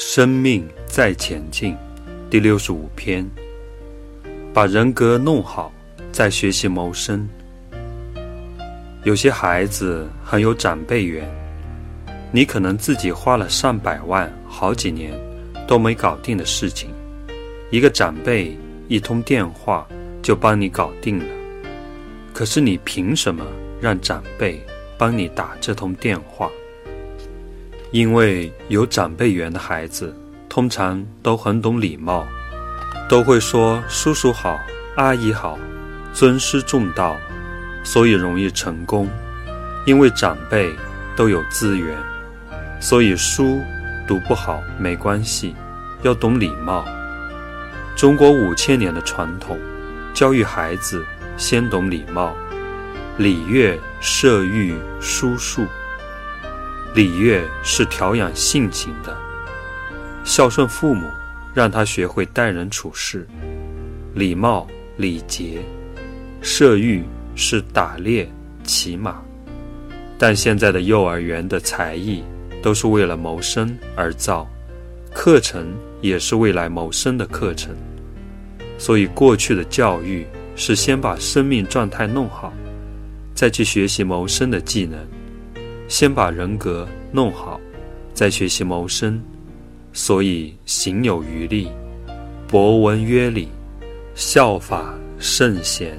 生命在前进，第六十五篇。把人格弄好，再学习谋生。有些孩子很有长辈缘，你可能自己花了上百万、好几年都没搞定的事情，一个长辈一通电话就帮你搞定了。可是你凭什么让长辈帮你打这通电话？因为有长辈缘的孩子，通常都很懂礼貌，都会说叔叔好、阿姨好，尊师重道，所以容易成功。因为长辈都有资源，所以书读不好没关系，要懂礼貌。中国五千年的传统，教育孩子先懂礼貌，礼乐射御书数。礼乐是调养性情的，孝顺父母，让他学会待人处事，礼貌礼节；射御是打猎骑马。但现在的幼儿园的才艺都是为了谋生而造，课程也是未来谋生的课程。所以过去的教育是先把生命状态弄好，再去学习谋生的技能。先把人格弄好，再学习谋生，所以行有余力，博闻约礼，效法圣贤。